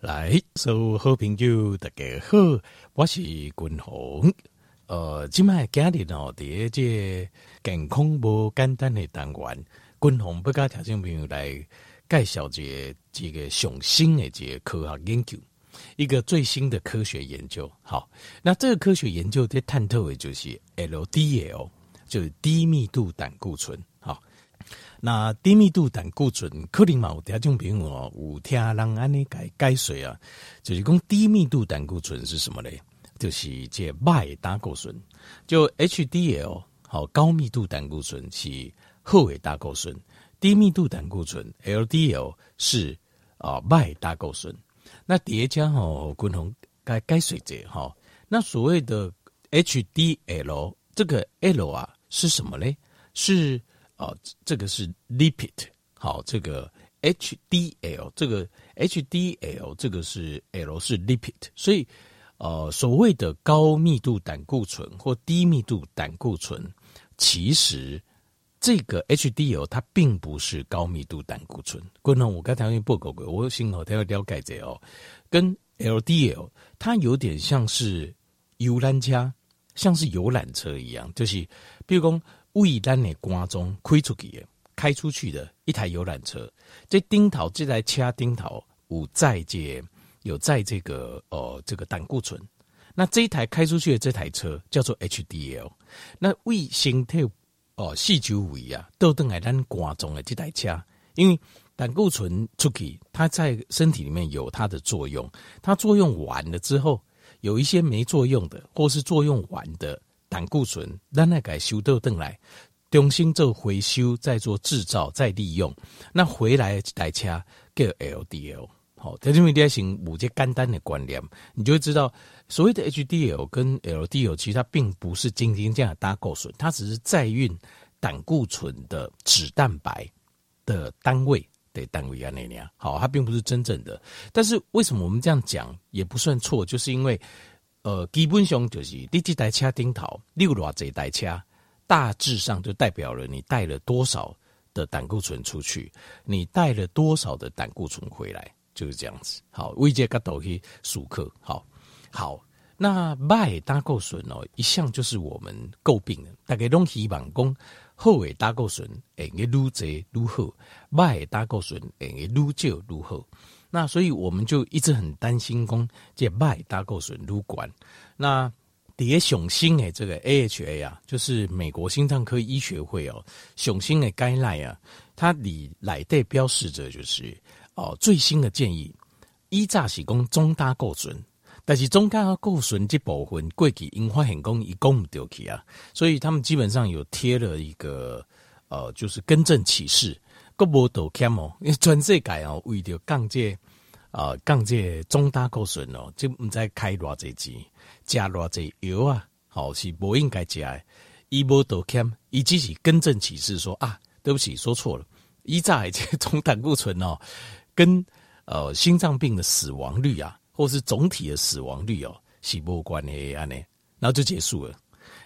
来，所有好朋友大家好，我是君鸿。呃，今麦今日哦，第一节健康无简单的单元，君鸿不甲听众朋友来介绍一个这个上新的这个科学研究，一个最新的科学研究。好，那这个科学研究在探讨的就是 LDL，就是低密度胆固醇。那低密度胆固醇，可能嘛有听众朋友哦，有听人安尼解解释啊，就是讲低密度胆固醇是什么嘞？就是这坏胆固醇，就 HDL 好，高密度胆固醇是好的胆固醇，低密度胆固醇 LDL 是啊坏胆固醇。那叠加吼，共同解解说者哈，那所谓的 HDL 这个 L 啊是什么嘞？是哦，这个是 lipid，好，这个 HDL，这个 HDL，这个是 L 是 lipid，所以呃，所谓的高密度胆固醇或低密度胆固醇，其实这个 HDL 它并不是高密度胆固醇。观众，我刚才报告过，我幸好他要了解这哦，跟 LDL 它有点像是游览车，像是游览车一样，就是比如说。为咱的观众开出去的，开出去的一台游览车，这丁头这台车丁头有载这有载这个呃这个胆固醇，那这一台开出去的这台车叫做 HDL，那为身体哦细胞位啊，都等来咱观众的这台车，因为胆固醇出去，它在身体里面有它的作用，它作用完了之后，有一些没作用的，或是作用完的。胆固醇，咱来改修到等来，重新做回收，再做制造，再利用。那回来一台车叫 LDL。好，在这边你要先有这简单的观念，你就会知道，所谓的 HDL 跟 LDL，其实它并不是仅仅这样的胆固醇，它只是载运胆固醇的脂蛋白的单位的单位啊那样。好，它并不是真正的。但是为什么我们这样讲也不算错，就是因为。呃，基本上就是你这台车顶头，你有偌这台车，大致上就代表了你带了多少的胆固醇出去，你带了多少的胆固醇回来，就是这样子。好，为这个头去数克，好好。那坏胆固醇哦，一向就是我们诟病的，大家都希望讲好的胆固醇会越侪越好，坏胆固醇会越少越好。那所以我们就一直很担心，讲这坏胆固醇入管。那底下上新的这个 AHA 啊，就是美国心脏科医学会哦，雄心的 guideline 啊，它里来的标示着就是哦最新的建议，依早是讲中胆固醇，但是中胆固醇这部分过去因发现讲伊讲唔对去啊，所以他们基本上有贴了一个呃，就是更正启示。个无道歉哦，因为全世界哦，为着降这啊降这中胆固醇哦，就唔再开偌济钱，加偌济药啊，好是不应该加。伊无道歉，伊只是更正启示说啊，对不起，说错了。依在这中胆固醇哦，跟呃心脏病的死亡率啊，或是总体的死亡率哦，是无关系安尼，然后就结束了。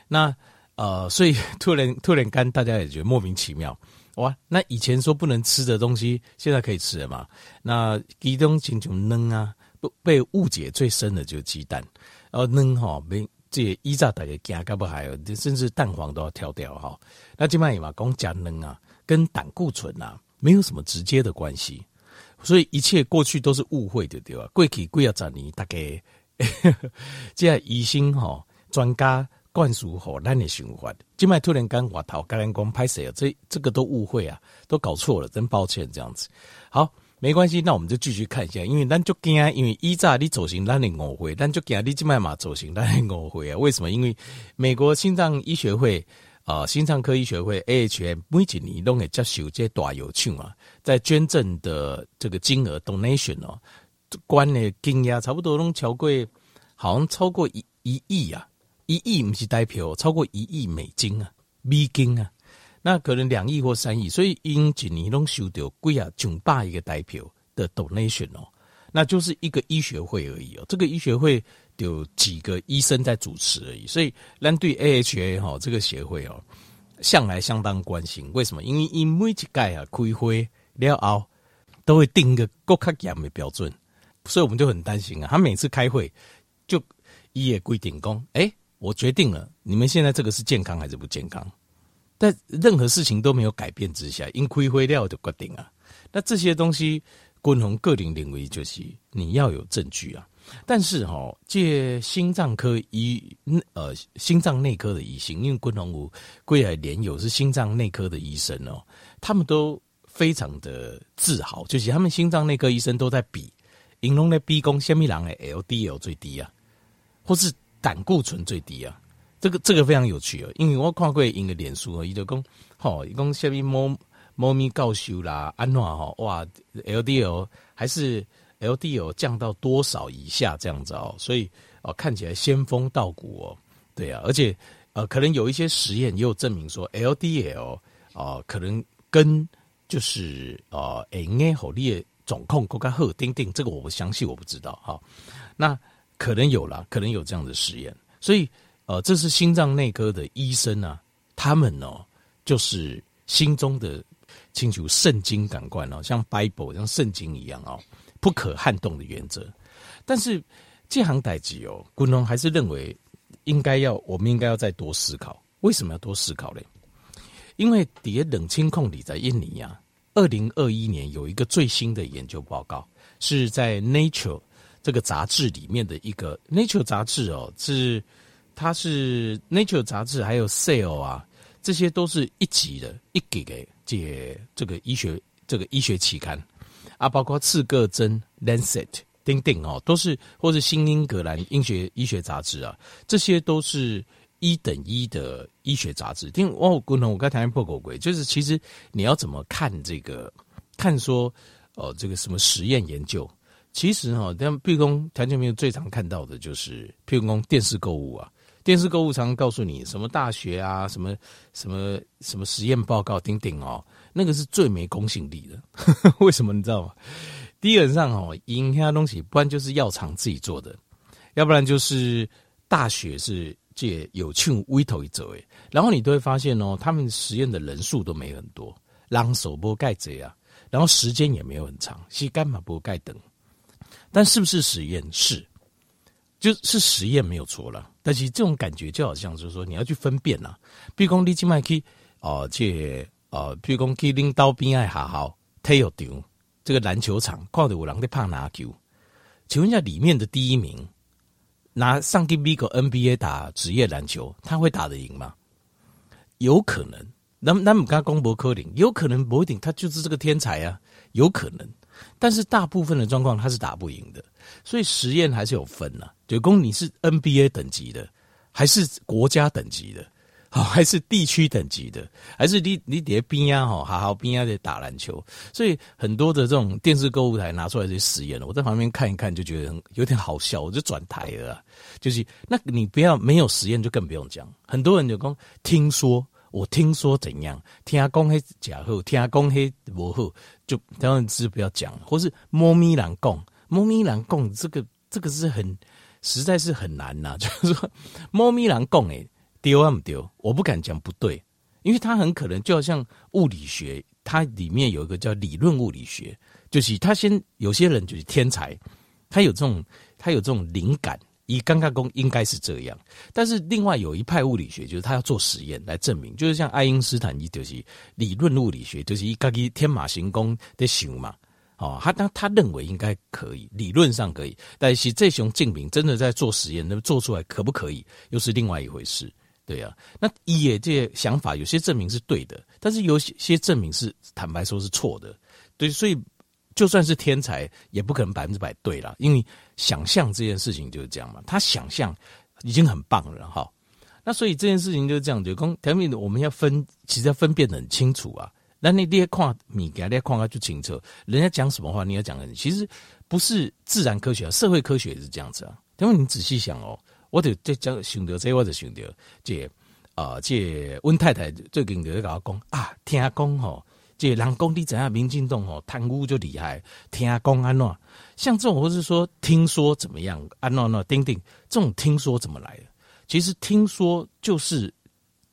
那呃，所以突然突然间，大家也觉得莫名其妙。哇，那以前说不能吃的东西，现在可以吃了嘛？那其中这种嫩啊，不被误解最深的就是鸡蛋，然后嫩哈，被这依照大家讲，干不还有，甚至蛋黄都要挑掉哈。那今麦嘛讲讲嫩啊，跟胆固醇啊没有什么直接的关系，所以一切过去都是误会的，对吧？过去贵啊十年，大概 这样医生哈专家。灌输好咱的循环，今麦突然间我头跟人讲拍谁啊？这这个都误会啊，都搞错了，真抱歉这样子。好，没关系，那我们就继续看一下，因为咱就惊，因为依早你走行咱的误会，咱就惊你今麦嘛走行咱的误会啊？为什么？因为美国心脏医学会啊、心脏科医学会 AHA 每一年都会接受这大有钱啊，在捐赠的这个金额 donation 哦，关的金额差不多都超过，好像超过一一亿啊。一亿不是代表超过一亿美金啊，美金啊，那可能两亿或三亿，所以因一年拢收到贵啊，上百一个代表的 donation 哦，那就是一个医学会而已哦，这个医学会有几个医生在主持而已，所以咱对 AHA 哈这个协会哦，向来相当关心。为什么？因为因每一届啊开会了后，都会定一个更加严的标准。所以我们就很担心啊。他每次开会就一夜规定工，哎、我决定了，你们现在这个是健康还是不健康？但任何事情都没有改变之下，因亏灰料的决定啊。那这些东西，共同个人认为就是你要有证据啊。但是哈、哦，借心脏科医呃心脏内科的医生，因为共同有贵来连友是心脏内科的医生哦，他们都非常的自豪，就是他们心脏内科医生都在比，引龙的逼宫虾米郎的 LDL 最低啊，或是胆固醇最低啊。这个这个非常有趣哦，因为我看过一个脸书哦，伊就讲，吼，伊讲下面猫猫咪告修啦，安娜哈，哇，LDL 还是 LDL 降到多少以下这样子哦，所以哦看起来仙风道骨哦，对啊，而且呃可能有一些实验也有证明说 LDL 啊、呃、可能跟就是呃 NA 好列总控更加好，丁丁这个我不相信，我不知道哈、哦，那可能有啦，可能有这样的实验，所以。呃，这是心脏内科的医生啊，他们哦，就是心中的清楚圣经感官哦，像 Bible 像圣经一样哦，不可撼动的原则。但是这行代志哦，古龙还是认为应该要，我们应该要再多思考。为什么要多思考嘞？因为底下冷清控里在印尼呀，二零二一年有一个最新的研究报告，是在 Nature 这个杂志里面的一个 Nature 杂志哦，是。它是 Nature 杂志，还有 Cell 啊，这些都是一级的，一级的这这个医学这个医学期刊啊，包括刺个针 Lancet 丁丁哦，都是或是新英格兰医学医学杂志啊，这些都是一等一的医学杂志。听哦，古能我刚才破口鬼，就是其实你要怎么看这个，看说哦这个什么实验研究，其实哈，但譬如说条件没有最常看到的就是譬如说电视购物啊。电视购物常常告诉你什么大学啊，什么什么什么实验报告，顶顶哦，那个是最没公信力的。为什么你知道吗？基本上哦，营养东西，不然就是药厂自己做的，要不然就是大学是借有庆微头一走诶。然后你都会发现哦，他们实验的人数都没很多，让手不盖贼啊，然后时间也没有很长，是干嘛不盖等？但是不是实验？是。就是实验没有错了，但是这种感觉就好像就是说你要去分辨呐、啊，比如说你去麦去哦，这呃，比如说去领导边爱好好体育场这个篮球场，看到有人在拍篮球，请问一下里面的第一名拿上去美国 NBA 打职业篮球，他会打得赢吗？有可能，那那么刚公布科林，有可能不一定，他就是这个天才啊，有可能，但是大部分的状况他是打不赢的。所以实验还是有分呐、啊，就公你是 NBA 等级的，还是国家等级的，好，还是地区等级的，还是你你叠边啊哈，好好边啊在打篮球。所以很多的这种电视购物台拿出来这些实验，我在旁边看一看就觉得有点好笑，我就转台了、就是那你不要没有实验就更不用讲，很多人就讲听说，我听说怎样，听阿公黑假好，听阿公黑不好，就当然是不要讲，或是猫咪人讲。猫咪狼共这个这个是很实在是很难呐、啊，就是说猫咪狼共诶丢啊不丢？我不敢讲不对，因为它很可能就好像物理学，它里面有一个叫理论物理学，就是他先有些人就是天才，他有这种他有这种灵感，以尴尬公应该是这样，但是另外有一派物理学就是他要做实验来证明，就是像爱因斯坦，就是理论物理学，就是一个天马行空的想嘛。哦，他他他认为应该可以，理论上可以，但是这种证明真的在做实验，那么做出来可不可以，又是另外一回事，对啊。那也这些想法，有些证明是对的，但是有些证明是坦白说是错的，对，所以就算是天才，也不可能百分之百对了，因为想象这件事情就是这样嘛，他想象已经很棒了哈。那所以这件事情就是这样，就公条命的，我们要分，其实要分辨得很清楚啊。那你得看米，给他看他就清楚。人家讲。什么话，你要讲。的。其实不是自然科学啊，社会科学也是这样子啊。因为你仔细想哦，我得在讲。想到这，我就想到这啊，这温太太最近就在跟我讲。啊，听讲。吼，这人工地怎样，民进党吼贪污就厉害，听公安怎，像这种或是说听说怎么样，安怎那丁丁，这种听说怎么来的？其实听说就是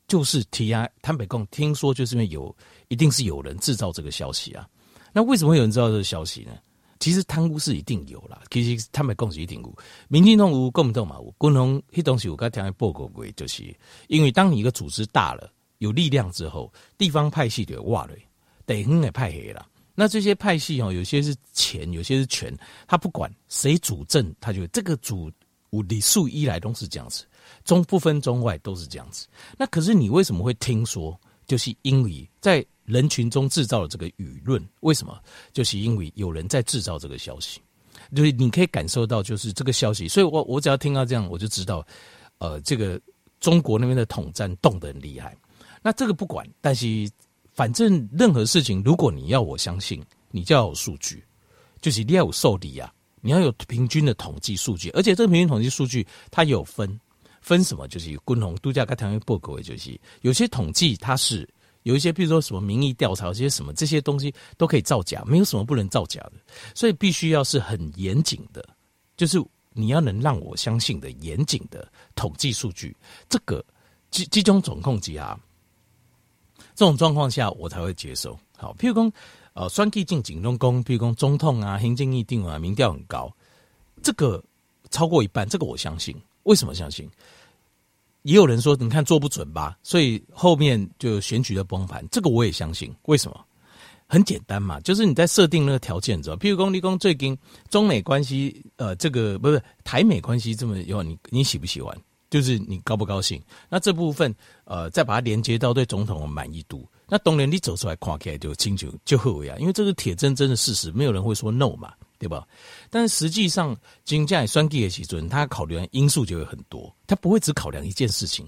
就是提啊，坦白讲，听说就是因为有。一定是有人制造这个消息啊，那为什么会有人知道这个消息呢？其实贪污是一定有啦，其实他们共是一定有，民进党有，共不嘛有，共同迄东西有跟听报告过，就是因为当你一个组织大了，有力量之后，地方派系就挖了，地方也派黑了。那这些派系哦，有些是钱，有些是权，他不管谁主政，他就这个主五里数一来都是这样子，中不分中外都是这样子。那可是你为什么会听说？就是因为在人群中制造了这个舆论，为什么？就是因为有人在制造这个消息，就是你可以感受到，就是这个消息。所以我我只要听到这样，我就知道，呃，这个中国那边的统战动得很厉害。那这个不管，但是反正任何事情，如果你要我相信，你就要有数据，就是你要有受理啊，你要有平均的统计数据，而且这个平均统计数据它有分分什么，就是有共同度假跟台湾报告，就是有些统计它是。有一些，比如说什么民意调查，这些什么这些东西都可以造假，没有什么不能造假的，所以必须要是很严谨的，就是你要能让我相信的严谨的统计数据，这个集集中总控机啊，这种状况下我才会接受。好，譬如说呃，双 K 进警中公，譬如说总统啊，行政议定啊，民调很高，这个超过一半，这个我相信。为什么相信？也有人说，你看做不准吧，所以后面就选举的崩盘。这个我也相信。为什么？很简单嘛，就是你在设定那个条件之后，譬如说，立功最近中美关系，呃，这个不是台美关系这么以后，你你喜不喜欢？就是你高不高兴？那这部分，呃，再把它连接到对总统的满意度，那当然你走出来看起来就清楚就后悔啊，因为这是铁铮铮的事实，没有人会说 no 嘛。对吧？但是实际上，金价也算计的基准，他考虑的因素就会很多，他不会只考量一件事情，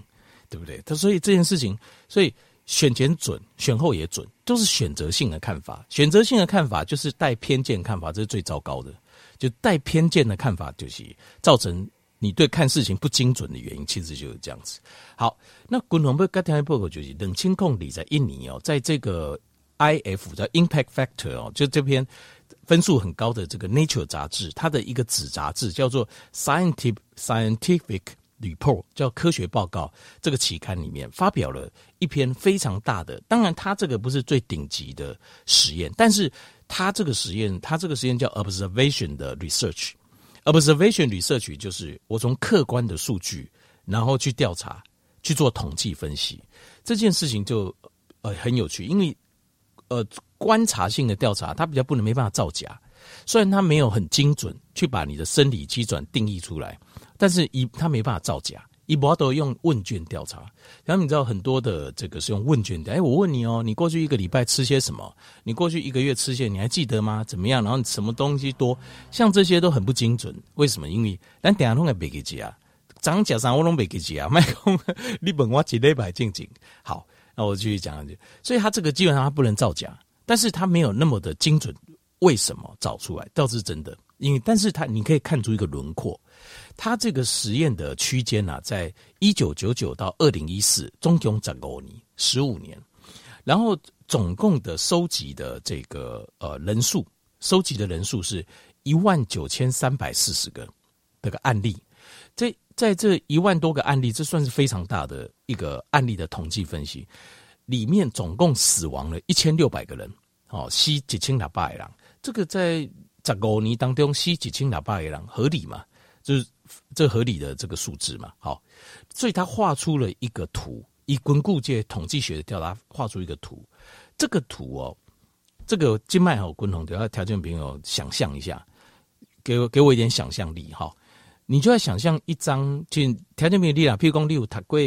对不对？他所以这件事情，所以选前准，选后也准，都是选择性的看法。选择性的看法就是带偏见看法，这是最糟糕的。就带偏见的看法，就是造成你对看事情不精准的原因，其实就是这样子。好，那共同不该听的报告就是冷清控理在印尼哦，在这个 IF 叫 Impact Factor 哦，就这篇。分数很高的这个 Nature 杂志，它的一个子杂志叫做 Scientific Scientific Report，叫科学报告。这个期刊里面发表了一篇非常大的，当然它这个不是最顶级的实验，但是它这个实验，它这个实验叫 Observation 的 Research。Observation Research 就是我从客观的数据，然后去调查，去做统计分析。这件事情就呃很有趣，因为呃。观察性的调查，它比较不能没办法造假。虽然它没有很精准去把你的生理基准定义出来，但是一它没办法造假。一般都用问卷调查，然后你知道很多的这个是用问卷的。哎，我问你哦，你过去一个礼拜吃些什么？你过去一个月吃些，你还记得吗？怎么样？然后你什么东西多？像这些都很不精准。为什么？因为咱等下都还没给记啊，长假上我都没给记啊。麦克，你问我几礼拜静静。好，那我继续讲下去。所以它这个基本上它不能造假。但是它没有那么的精准，为什么找出来倒是真的？因为但是它你可以看出一个轮廓，它这个实验的区间啊，在一九九九到二零一四，总共十五年，十五年，然后总共的收集的这个呃人数，收集的人数是一万九千三百四十个这个案例，在在这一万多个案例，这算是非常大的一个案例的统计分析，里面总共死亡了一千六百个人。哦，死几千两百个人，这个在十五年当中死几千两百个人合理嘛？就是这合理的这个数字嘛？好，所以他画出了一个图，以巩固界统计学的调查画出一个图。这个图哦，这个静脉和滚筒都要条件朋友想象一下，给我给我一点想象力哈。你就要想象一张，就条件朋友力量，譬如讲你有读过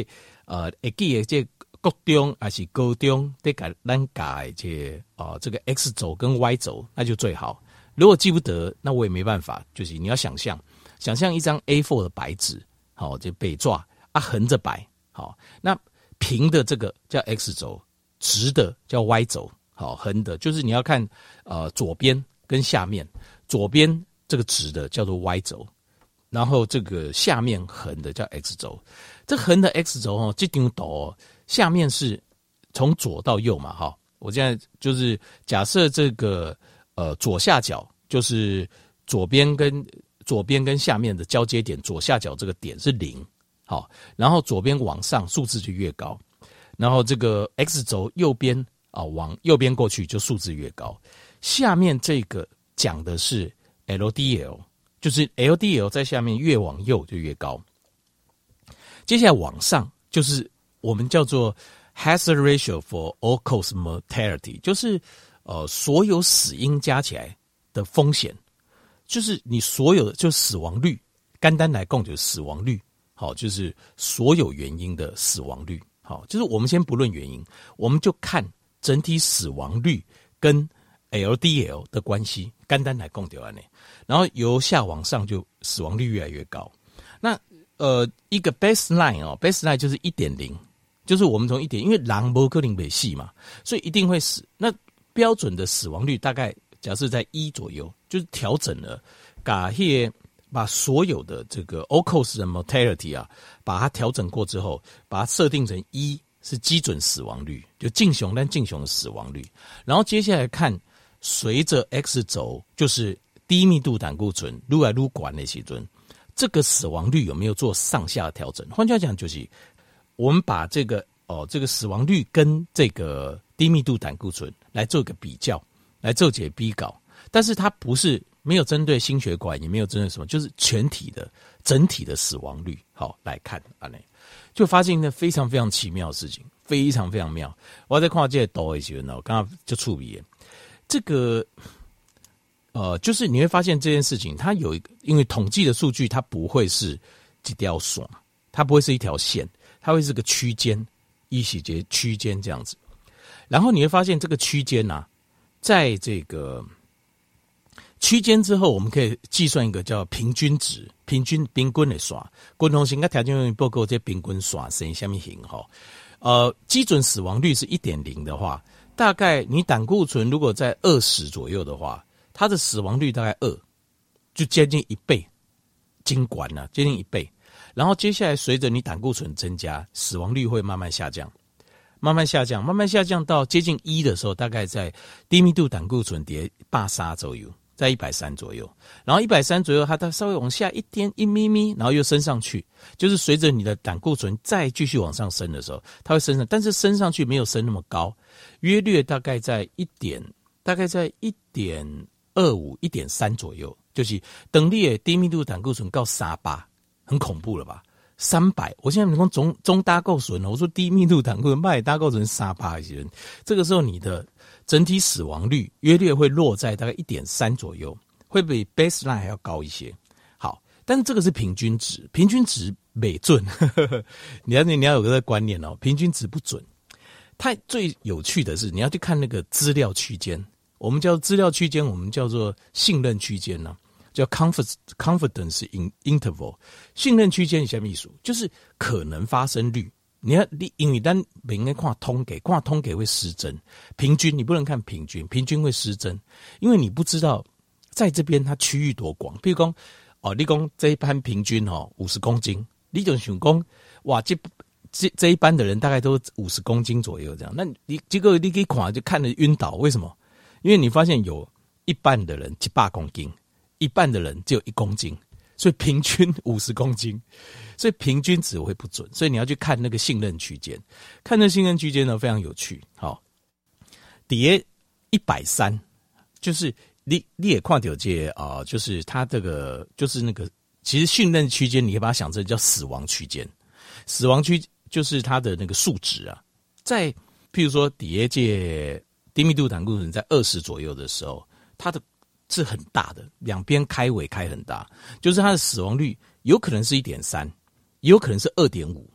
呃，会记的这。国中还是高中得改咱改这啊，这个 X 轴跟 Y 轴那就最好。如果记不得，那我也没办法。就是你要想象，想象一张 A4 的白纸，好，就北抓啊，横着摆，好，那平的这个叫 X 轴，直的叫 Y 轴，好，横的就是你要看呃左边跟下面，左边这个直的叫做 Y 轴，然后这个下面横的叫 X 轴。这横的 X 轴哦，这张图。下面是从左到右嘛，哈，我现在就是假设这个呃左下角就是左边跟左边跟下面的交接点，左下角这个点是零，好，然后左边往上数字就越高，然后这个 X 轴右边啊往右边过去就数字越高，下面这个讲的是 LDL，就是 LDL 在下面越往右就越高。接下来往上就是我们叫做 hazard ratio for all cause mortality，就是呃所有死因加起来的风险，就是你所有的就死亡率，肝单来讲就是死亡率，好，就是所有原因的死亡率，好，就是我们先不论原因，我们就看整体死亡率跟 LDL 的关系，肝单来讲就完了，然后由下往上就死亡率越来越高，那。呃，一个 baseline 哦，baseline 就是一点零，就是我们从一点，因为狼不克林北细嘛，所以一定会死。那标准的死亡率大概假设在一左右，就是调整了，把些把所有的这个 o c o s 的 mortality 啊，把它调整过之后，把它设定成一是基准死亡率，就净雄但净雄的死亡率。然后接下来看，随着 x 轴，就是低密度胆固醇撸来撸管那些尊。这个死亡率有没有做上下调整？换句话讲，就是我们把这个哦，这个死亡率跟这个低密度胆固醇来做一个比较，来做解比稿。但是它不是没有针对心血管，也没有针对什么，就是全体的整体的死亡率。好来看啊，那就发现一个非常非常奇妙的事情，非常非常妙。我在跨界多一些呢，我刚刚就触笔，这个。呃，就是你会发现这件事情，它有一个，因为统计的数据，它不会是几条线，它不会是一条线，它会是个区间，一细节区间这样子。然后你会发现这个区间呐，在这个区间之后，我们可以计算一个叫平均值，平均平均的刷，共同性跟条件用报告这平均刷是下面型哈。呃，基准死亡率是一点零的话，大概你胆固醇如果在二十左右的话。它的死亡率大概二，就接近一倍，经管了接近一倍。然后接下来随着你胆固醇增加，死亡率会慢慢下降，慢慢下降，慢慢下降到接近一的时候，大概在低密度胆固醇叠八沙左右，在一百三左右。然后一百三左右，它它稍微往下一点一咪咪，然后又升上去。就是随着你的胆固醇再继续往上升的时候，它会升上，但是升上去没有升那么高，约略大概在一点，大概在一点。二五一点三左右，就是等你的低密度胆固醇到三百，很恐怖了吧？三百，我现在你讲中中胆固醇，我说低密度胆固醇，卖胆固醇三百一些人，这个时候你的整体死亡率约略会落在大概一点三左右，会比 baseline 还要高一些。好，但是这个是平均值，平均值没准，你要你你要有个观念哦，平均值不准。太最有趣的是，你要去看那个资料区间。我们叫资料区间，我们叫做信任区间呢，叫 confidence confidence interval。信任区间什么意思？就是可能发生率。你要你因为单每应该挂通给挂通给会失真，平均你不能看平均，平均会失真，因为你不知道在这边它区域多广。譬如说哦，你讲这一班平均哦五十公斤，你就想讲哇，这这这一班的人大概都五十公斤左右这样。那你结果你一看就看着晕倒，为什么？因为你发现有一半的人七八公斤，一半的人只有一公斤，所以平均五十公斤，所以平均值会不准，所以你要去看那个信任区间，看那信任区间呢非常有趣。好，底下一百三，就是你你也看到这啊，就是它这个就是那个，其实信任区间你可以把它想成叫死亡区间，死亡区就是它的那个数值啊，在譬如说底下界。低密度胆固醇在二十左右的时候，它的是很大的，两边开尾开很大，就是它的死亡率有可能是一点三，也有可能是二点五，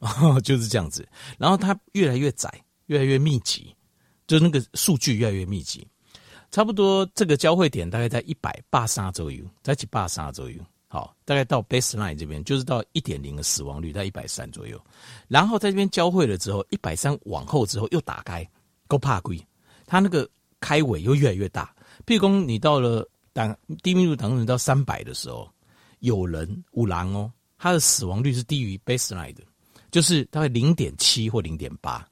就是这样子。然后它越来越窄，越来越密集，就是那个数据越来越密集。差不多这个交汇点大概在一百八三左右，在一百三左右。好，大概到 baseline 这边，就是到一点零的死亡率在一百三左右。然后在这边交汇了之后，一百三往后之后又打开，够怕鬼。它那个开尾又越来越大，譬如说你到了胆低密度胆固醇到三百的时候，有人五郎哦，他的死亡率是低于 baseline 的，就是大概零点七或零点八。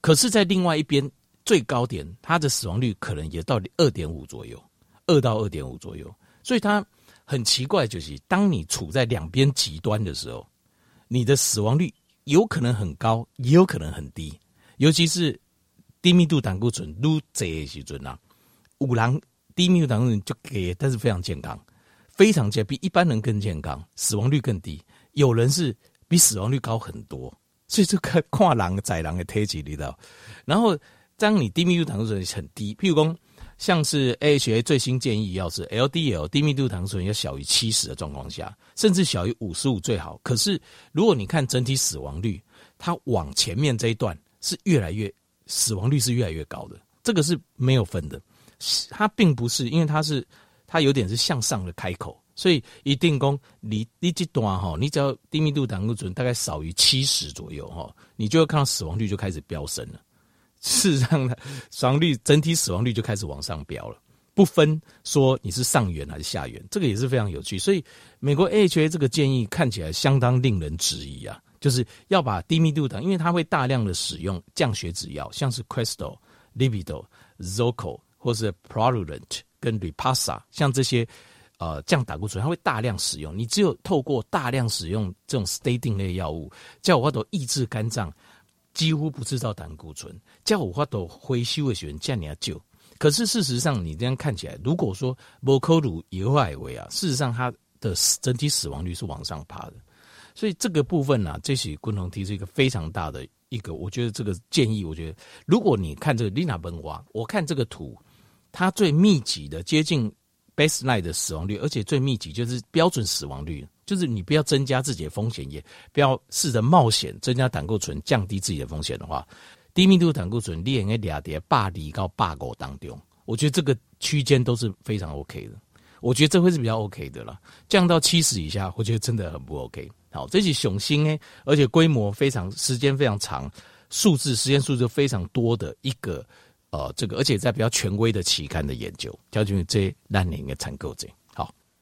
可是，在另外一边最高点，它的死亡率可能也到二点五左右，二到二点五左右。所以它很奇怪，就是当你处在两边极端的时候，你的死亡率有可能很高，也有可能很低，尤其是。低密度胆固醇撸这些时阵啊，五郎低密度胆固醇就给，但是非常健康，非常健，比一般人更健康，死亡率更低。有人是比死亡率高很多，所以这个跨栏窄栏的推挤力道。然后当你低密度胆固醇很低，譬如说像是 AHA 最新建议，要是 LDL 低密度胆固醇要小于七十的状况下，甚至小于五十五最好。可是如果你看整体死亡率，它往前面这一段是越来越死亡率是越来越高的，这个是没有分的。它并不是，因为它是它有点是向上的开口，所以一定功你你这段哈，你只要低密度胆固醇大概少于七十左右哈，你就会看到死亡率就开始飙升了。事实上呢，死亡率整体死亡率就开始往上飙了，不分说你是上缘还是下缘，这个也是非常有趣。所以美国 AHA 这个建议看起来相当令人质疑啊，就是要把低密度的，因为它会大量的使用降血脂药，像是 Crestor、Lipitor、Zocor 或是 Praluent 跟 repassa 像这些呃降胆固醇，它会大量使用。你只有透过大量使用这种 statin 类药物，叫我都抑制肝脏。几乎不制造胆固醇，叫我花都回收的时候叫你要救。可是事实上，你这样看起来，如果说摩科鲁以外为啊，事实上它的整体死亡率是往上爬的。所以这个部分呢、这是共同提出一个非常大的一个，我觉得这个建议，我觉得如果你看这个丽娜本瓦，我看这个图，它最密集的接近 baseline 的死亡率，而且最密集就是标准死亡率。就是你不要增加自己的风险，也不要试着冒险增加胆固醇，降低自己的风险的话，低密度胆固醇列应该俩叠八厘到八五当中，我觉得这个区间都是非常 OK 的。我觉得这会是比较 OK 的了。降到七十以下，我觉得真的很不 OK。好，这是雄心诶，而且规模非常，时间非常长，数字时间数字非常多的一个呃这个，而且在比较权威的期刊的研究，叫做这烂年的采购者。